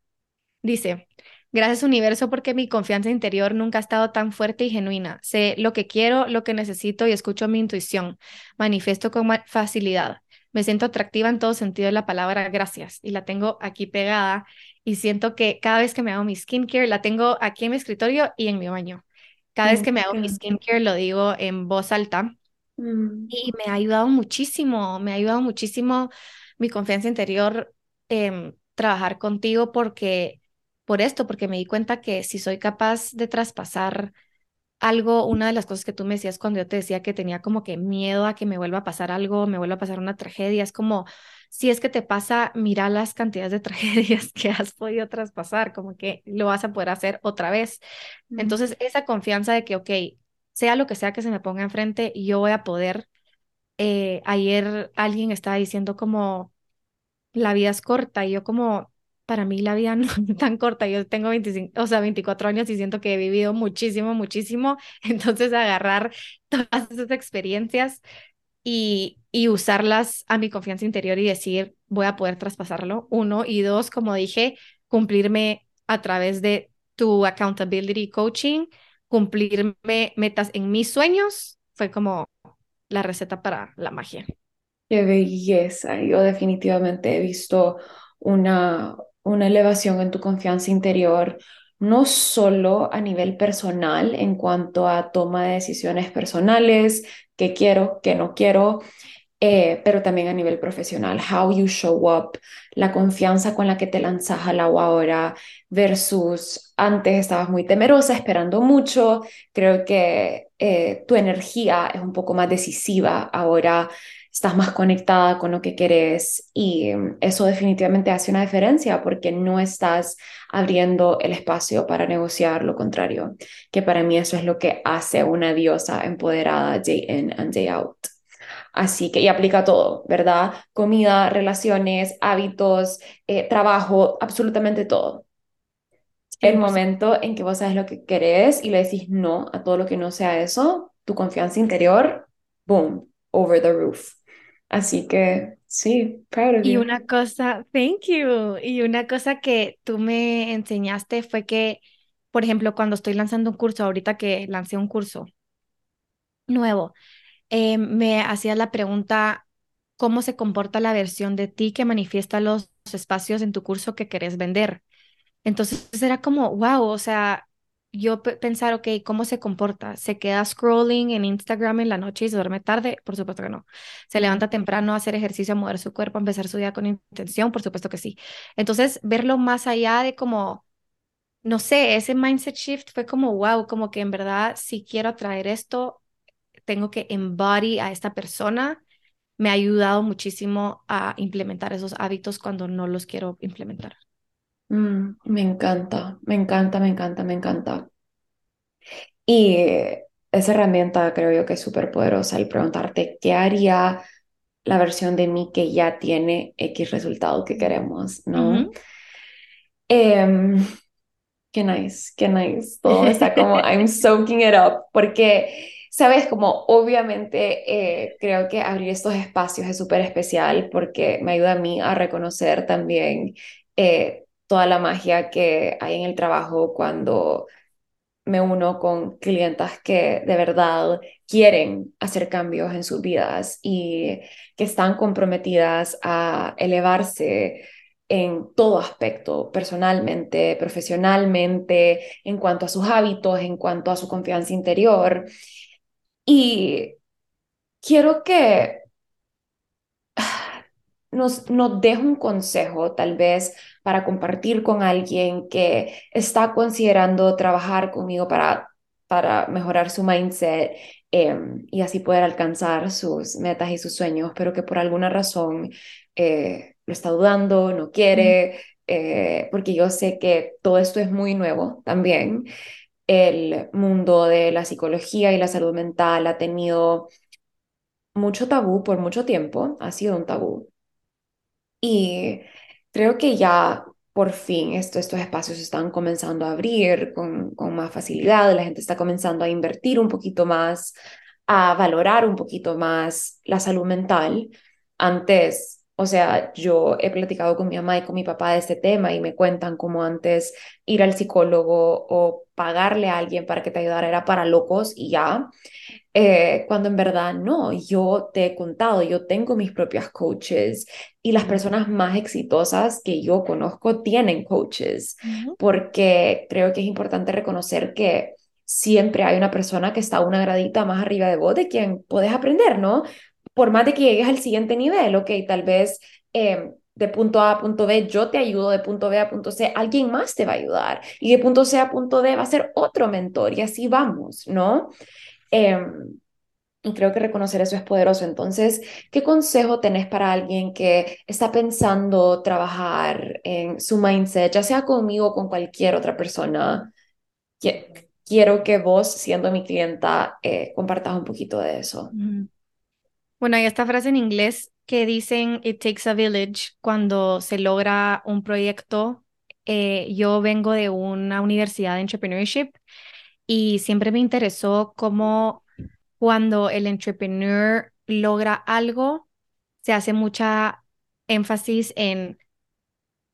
B: Dice, gracias universo porque mi confianza interior nunca ha estado tan fuerte y genuina. Sé lo que quiero, lo que necesito y escucho mi intuición. Manifiesto con facilidad. Me siento atractiva en todo sentido de la palabra gracias y la tengo aquí pegada y siento que cada vez que me hago mi skincare, la tengo aquí en mi escritorio y en mi baño. Cada vez que me hago mi skincare lo digo en voz alta mm. y me ha ayudado muchísimo, me ha ayudado muchísimo mi confianza interior eh, trabajar contigo porque, por esto, porque me di cuenta que si soy capaz de traspasar algo, una de las cosas que tú me decías cuando yo te decía que tenía como que miedo a que me vuelva a pasar algo, me vuelva a pasar una tragedia, es como si es que te pasa, mira las cantidades de tragedias que has podido traspasar, como que lo vas a poder hacer otra vez. Entonces, esa confianza de que, ok, sea lo que sea que se me ponga enfrente, yo voy a poder. Eh, ayer alguien estaba diciendo como la vida es corta y yo como para mí la vida no es tan corta. Yo tengo 25, o sea, 24 años y siento que he vivido muchísimo, muchísimo. Entonces, agarrar todas esas experiencias y, usarlas a mi confianza interior y decir, voy a poder traspasarlo, uno, y dos, como dije, cumplirme a través de tu accountability coaching, cumplirme metas en mis sueños, fue como la receta para la magia.
A: Qué belleza. Yo definitivamente he visto una, una elevación en tu confianza interior, no solo a nivel personal en cuanto a toma de decisiones personales, qué quiero, qué no quiero, eh, pero también a nivel profesional, how you show up, la confianza con la que te lanzas al agua ahora versus antes estabas muy temerosa, esperando mucho, creo que eh, tu energía es un poco más decisiva ahora estás más conectada con lo que querés y eso definitivamente hace una diferencia porque no estás abriendo el espacio para negociar lo contrario, que para mí eso es lo que hace una diosa empoderada day in and day out. Así que, y aplica todo, ¿verdad? Comida, relaciones, hábitos, eh, trabajo, absolutamente todo. El momento en que vos sabes lo que querés y le decís no a todo lo que no sea eso, tu confianza interior, boom, over the roof. Así que sí, proud of
B: Y una cosa, thank you. Y una cosa que tú me enseñaste fue que, por ejemplo, cuando estoy lanzando un curso, ahorita que lancé un curso nuevo, eh, me hacías la pregunta, ¿cómo se comporta la versión de ti que manifiesta los espacios en tu curso que querés vender? Entonces era como, wow, o sea, yo pensar, ok, ¿cómo se comporta? ¿Se queda scrolling en Instagram en la noche y se duerme tarde? Por supuesto que no. ¿Se levanta temprano a hacer ejercicio, a mover su cuerpo, a empezar su día con intención? Por supuesto que sí. Entonces, verlo más allá de como, no sé, ese mindset shift fue como, wow, como que en verdad, si quiero atraer esto, tengo que embody a esta persona, me ha ayudado muchísimo a implementar esos hábitos cuando no los quiero implementar.
A: Mm, me encanta, me encanta, me encanta, me encanta. Y esa herramienta creo yo que es súper poderosa el preguntarte qué haría la versión de mí que ya tiene X resultado que queremos, ¿no? Em, qué nice, qué nice. Todo está como, I'm soaking it up, porque, sabes, como obviamente eh, creo que abrir estos espacios es súper especial porque me ayuda a mí a reconocer también eh, toda la magia que hay en el trabajo cuando me uno con clientas que de verdad quieren hacer cambios en sus vidas y que están comprometidas a elevarse en todo aspecto, personalmente, profesionalmente, en cuanto a sus hábitos, en cuanto a su confianza interior. Y quiero que nos, nos deje un consejo, tal vez, para compartir con alguien que está considerando trabajar conmigo para, para mejorar su mindset em, y así poder alcanzar sus metas y sus sueños, pero que por alguna razón eh, lo está dudando, no quiere, eh, porque yo sé que todo esto es muy nuevo también. El mundo de la psicología y la salud mental ha tenido mucho tabú por mucho tiempo, ha sido un tabú. Y creo que ya por fin esto, estos espacios están comenzando a abrir con, con más facilidad, la gente está comenzando a invertir un poquito más, a valorar un poquito más la salud mental. Antes, o sea, yo he platicado con mi mamá y con mi papá de este tema y me cuentan cómo antes ir al psicólogo o pagarle a alguien para que te ayudara era para locos y ya. Eh, cuando en verdad no, yo te he contado, yo tengo mis propias coaches y las personas más exitosas que yo conozco tienen coaches, porque creo que es importante reconocer que siempre hay una persona que está una gradita más arriba de vos de quien puedes aprender, ¿no? Por más de que llegues al siguiente nivel, ok, tal vez... Em, de punto A a punto B, yo te ayudo, de punto B a punto C, alguien más te va a ayudar. Y de punto C a punto D va a ser otro mentor y así vamos, ¿no? Em, y creo que reconocer eso es poderoso. Entonces, ¿qué consejo tenés para alguien que está pensando trabajar en su mindset, ya sea conmigo o con cualquier otra persona? Quiero que vos, siendo mi clienta, eh, compartas un poquito de eso.
B: Bueno, hay esta frase en inglés que dicen It takes a village cuando se logra un proyecto. Eh, yo vengo de una universidad de entrepreneurship y siempre me interesó cómo cuando el entrepreneur logra algo, se hace mucha énfasis en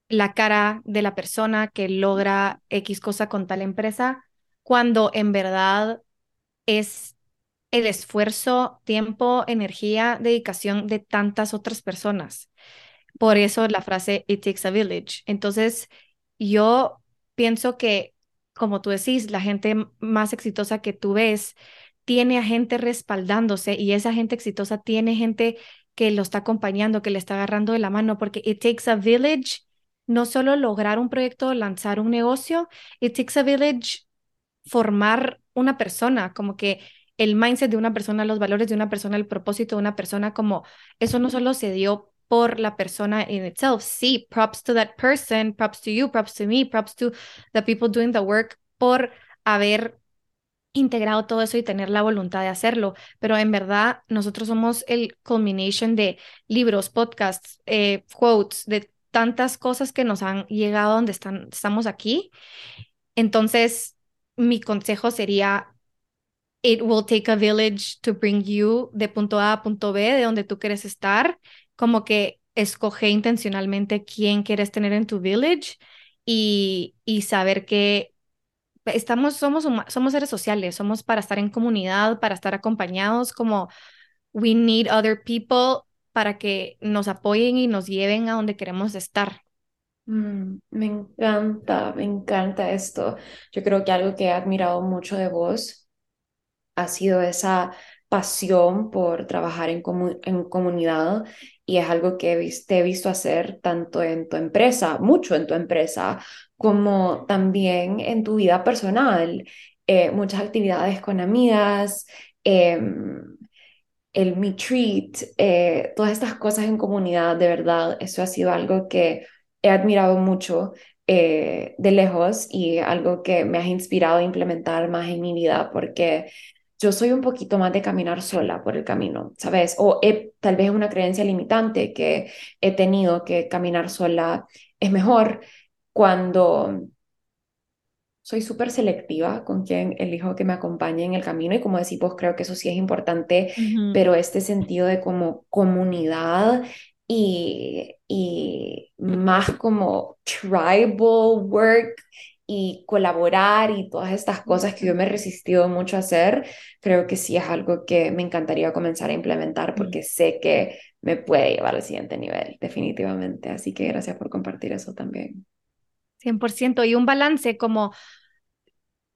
B: la cara de la persona que logra X cosa con tal empresa, cuando en verdad es el esfuerzo, tiempo, energía, dedicación de tantas otras personas. Por eso la frase It takes a village. Entonces, yo pienso que, como tú decís, la gente más exitosa que tú ves tiene a gente respaldándose y esa gente exitosa tiene gente que lo está acompañando, que le está agarrando de la mano, porque it takes a village, no solo lograr un proyecto, lanzar un negocio, it takes a village formar una persona, como que el mindset de una persona, los valores de una persona, el propósito de una persona, como eso no solo se dio por la persona in itself. Sí, props to that person, props to you, props to me, props to the people doing the work por haber integrado todo eso y tener la voluntad de hacerlo, pero en verdad nosotros somos el culmination de libros, podcasts, eh, quotes, de tantas cosas que nos han llegado donde están, estamos aquí. Entonces, mi consejo sería it will take a village to bring you de punto A a punto B, de donde tú quieres estar, como que escoge intencionalmente quién quieres tener en tu village y, y saber que estamos, somos, somos seres sociales, somos para estar en comunidad, para estar acompañados, como we need other people para que nos apoyen y nos lleven a donde queremos estar.
A: Mm, me encanta, me encanta esto. Yo creo que algo que he admirado mucho de vos ha sido esa pasión por trabajar en, en comunidad y es algo que te he visto hacer tanto en tu empresa, mucho en tu empresa, como también en tu vida personal. Eh, muchas actividades con amigas, em, el Me Treat, eh, todas estas cosas en comunidad, de verdad, eso ha sido algo que he admirado mucho eh, de lejos y algo que me has inspirado a implementar más en mi vida porque yo soy un poquito más de caminar sola por el camino, ¿sabes? O tal vez una creencia limitante que he tenido que caminar sola es mejor cuando soy súper selectiva con quien elijo que me acompañe en el camino y como decís vos, creo que eso sí es importante, pero este sentido de como comunidad y, y más como tribal work y colaborar y todas estas cosas que yo me he resistido mucho a hacer, creo que sí es algo que me encantaría comenzar a implementar porque sé que me puede llevar al siguiente nivel, definitivamente. Así que gracias por compartir eso también.
B: 100%. Y un balance como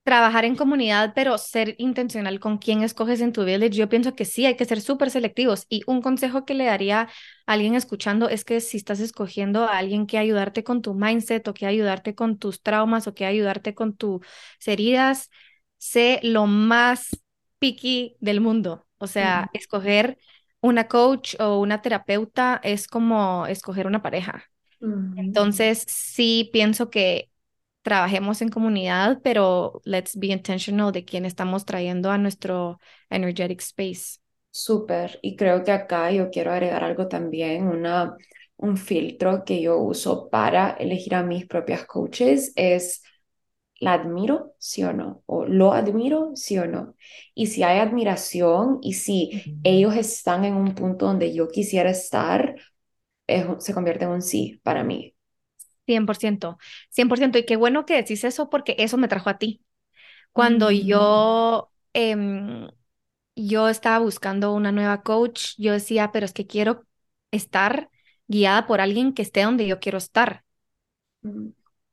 B: trabajar en comunidad, pero ser intencional con quién escoges en tu village. Yo pienso que sí, hay que ser súper selectivos. Y un consejo que le daría a alguien escuchando es que si estás escogiendo a alguien que ayudarte con tu mindset o que ayudarte con tus traumas o que ayudarte con tus heridas, sé lo más picky del mundo. O sea, escoger una coach o una terapeuta es como escoger una pareja. Entonces, sí pienso que trabajemos en comunidad, pero let's be intentional de quién estamos trayendo a nuestro energetic space.
A: Súper, y creo que acá yo quiero agregar algo también, una, un filtro que yo uso para elegir a mis propias coaches es la admiro, sí o no, o lo admiro, sí o no. Y si hay admiración y si ellos están en un punto donde yo quisiera estar, se convierte en un sí para mí.
B: 100%, 100%. Y qué bueno que decís eso porque eso me trajo a ti. Cuando yo, em, yo estaba buscando una nueva coach, yo decía, pero es que quiero estar guiada por alguien que esté donde yo quiero estar.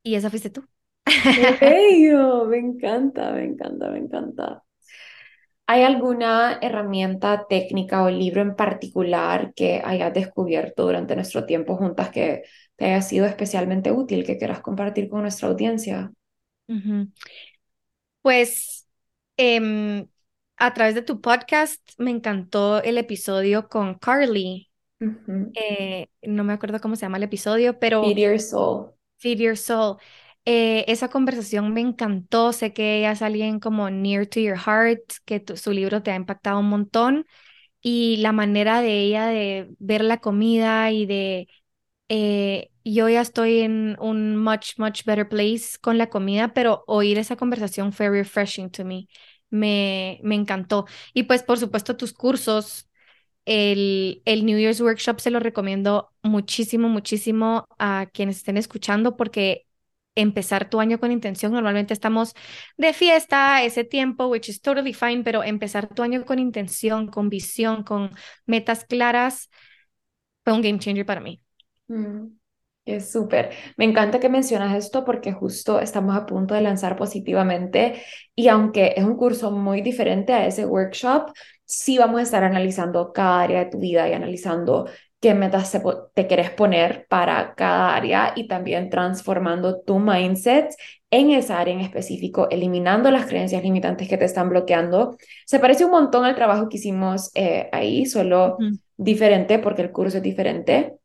B: Y esa fuiste tú.
A: ¡Qué bello! Me encanta, me encanta, me encanta. ¿Hay alguna herramienta técnica o libro en particular que hayas descubierto durante nuestro tiempo juntas que te haya sido especialmente útil, que quieras compartir con nuestra audiencia?
B: Pues em, a través de tu podcast me encantó el episodio con Carly. Eh, no me acuerdo cómo se llama el episodio, pero...
A: Feed Your Soul.
B: Feed Your Soul. Eh, esa conversación me encantó. Sé que ella es alguien como near to your heart, que su libro te ha impactado un montón. Y la manera de ella de ver la comida y de eh, yo ya estoy en un much, much better place con la comida, pero oír esa conversación fue refreshing to me. Me, me encantó. Y pues, por supuesto, tus cursos, el, el New Year's Workshop se lo recomiendo muchísimo, muchísimo a quienes estén escuchando porque empezar tu año con intención. Normalmente estamos de fiesta ese tiempo, which is totally fine, pero empezar tu año con intención, con visión, con metas claras, fue un game changer para mí.
A: Mm, es súper. Me encanta que mencionas esto porque justo estamos a punto de lanzar positivamente y aunque es un curso muy diferente a ese workshop, sí vamos a estar analizando cada área de tu vida y analizando qué metas te, quieres poner para cada área y también transformando tu mindset en esa área en específico, eliminando las creencias limitantes que te están bloqueando. Se parece un montón al trabajo que hicimos eh, ahí, solo diferente porque el curso es diferente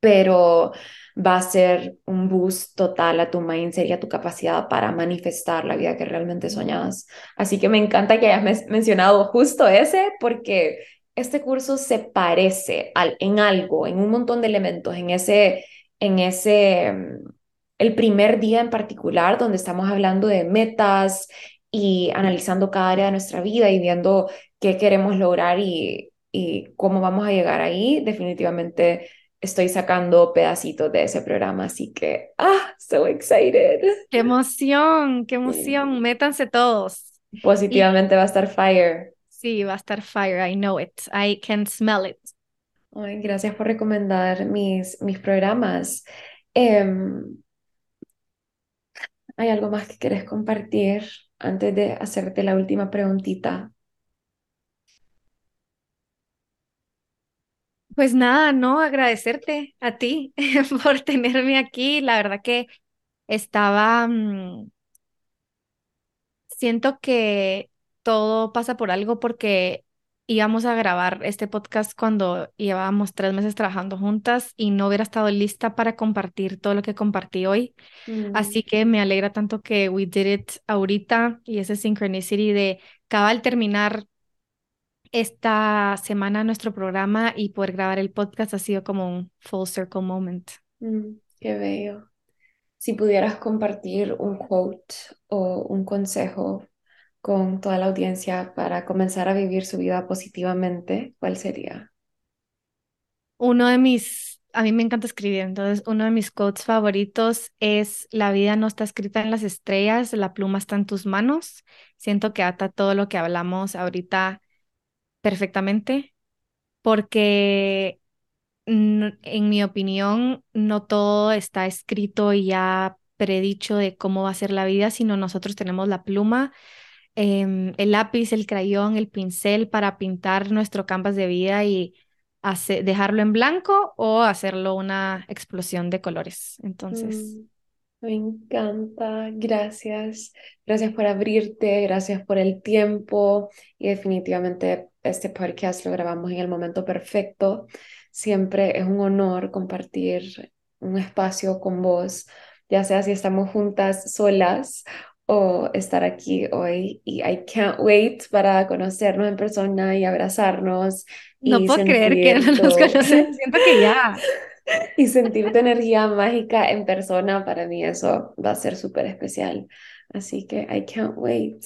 A: pero va a ser un boost total a tu mindset y a tu capacidad para manifestar la vida que realmente soñas. Así que me encanta que hayas mencionado justo ese, porque este curso se parece al, en algo, en un montón de elementos, en ese, en ese, mm, el primer día en particular, donde estamos hablando de metas y analizando cada área de nuestra vida y viendo qué queremos lograr y, y cómo vamos a llegar ahí, definitivamente estoy sacando pedacitos de ese programa, así que, ah, so excited.
B: Qué emoción, qué emoción, métanse todos.
A: Positivamente va a estar fire.
B: Sí, va a estar fire, I know it, I can smell it.
A: Ay, gracias por recomendar mis, mis programas. Em, ¿Hay algo más que quieres compartir antes de hacerte la última preguntita?
B: Pues nada, no, agradecerte a ti por tenerme aquí. La verdad que estaba, mm, siento que todo pasa por algo porque íbamos a grabar este podcast cuando llevábamos tres meses trabajando juntas y no hubiera estado lista para compartir todo lo que compartí hoy.
A: Mm.
B: Así que me alegra tanto que we did it ahorita y ese synchronicity de cabal terminar esta semana nuestro programa y poder grabar el podcast ha sido como un full circle moment.
A: Mm, qué bello. Si pudieras compartir un quote o un consejo con toda la audiencia para comenzar a vivir su vida positivamente, ¿cuál sería?
B: Uno de mis, a mí me encanta escribir, entonces uno de mis quotes favoritos es, la vida no está escrita en las estrellas, la pluma está en tus manos. Siento que ata todo lo que hablamos ahorita perfectamente, porque en mi opinión no todo está escrito y ya predicho de cómo va a ser la vida, sino nosotros tenemos la pluma Em, el lápiz, el crayón, el pincel para pintar nuestro canvas de vida y dejarlo en blanco o hacerlo una explosión de colores. Entonces.
A: Mm, me encanta, gracias. Gracias por abrirte, gracias por el tiempo y definitivamente este podcast lo grabamos en el momento perfecto. Siempre es un honor compartir un espacio con vos, ya sea si estamos juntas solas o estar aquí hoy y I can't wait para conocernos en persona y abrazarnos.
B: No puedo creer que no nos conocemos, siento que ya.
A: y sentir tu energía mágica en persona, para mí eso va a ser súper especial. Así que I can't wait.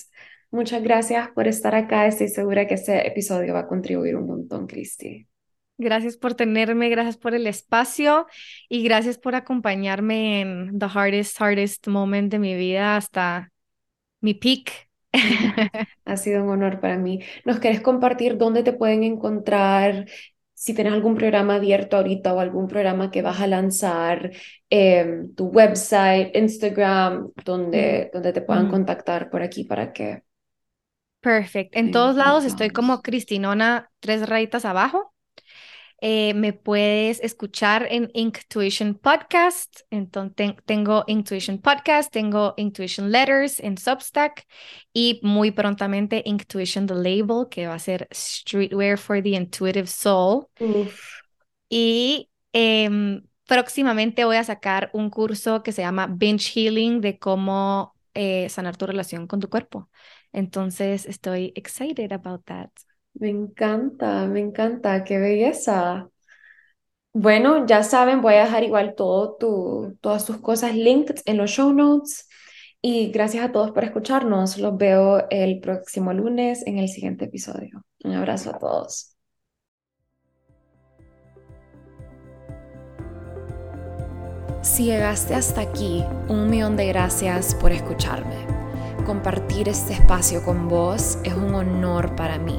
A: Muchas gracias por estar acá. Estoy segura que este episodio va a contribuir un montón, Cristi.
B: Gracias por tenerme, gracias por el espacio y gracias por acompañarme en the hardest, hardest moment de mi vida hasta mi pick.
A: Ha sido un honor para mí. ¿Nos querés compartir dónde te pueden encontrar? Si tienes algún programa abierto ahorita o algún programa que vas a lanzar, em, tu website, Instagram, donde, donde te puedan contactar por aquí para que...
B: Perfecto. En todos lados estoy como Cristinona, tres rayitas abajo. Eh, me puedes escuchar en Intuition Podcast. Entonces, tengo Intuition Podcast, tengo Intuition Letters en Substack y muy prontamente Intuition The Label, que va a ser Streetwear for the Intuitive Soul. Y em, próximamente voy a sacar un curso que se llama Binge Healing de cómo eh, sanar tu relación con tu cuerpo. Entonces, estoy excited about that.
A: Me encanta, me encanta, qué belleza. Bueno, ya saben, voy a dejar igual todo tu, todas tus cosas linked en los show notes. Y gracias a todos por escucharnos. Los veo el próximo lunes en el siguiente episodio. Un abrazo a todos.
C: Si llegaste hasta aquí, un millón de gracias por escucharme. Compartir este espacio con vos es un honor para mí.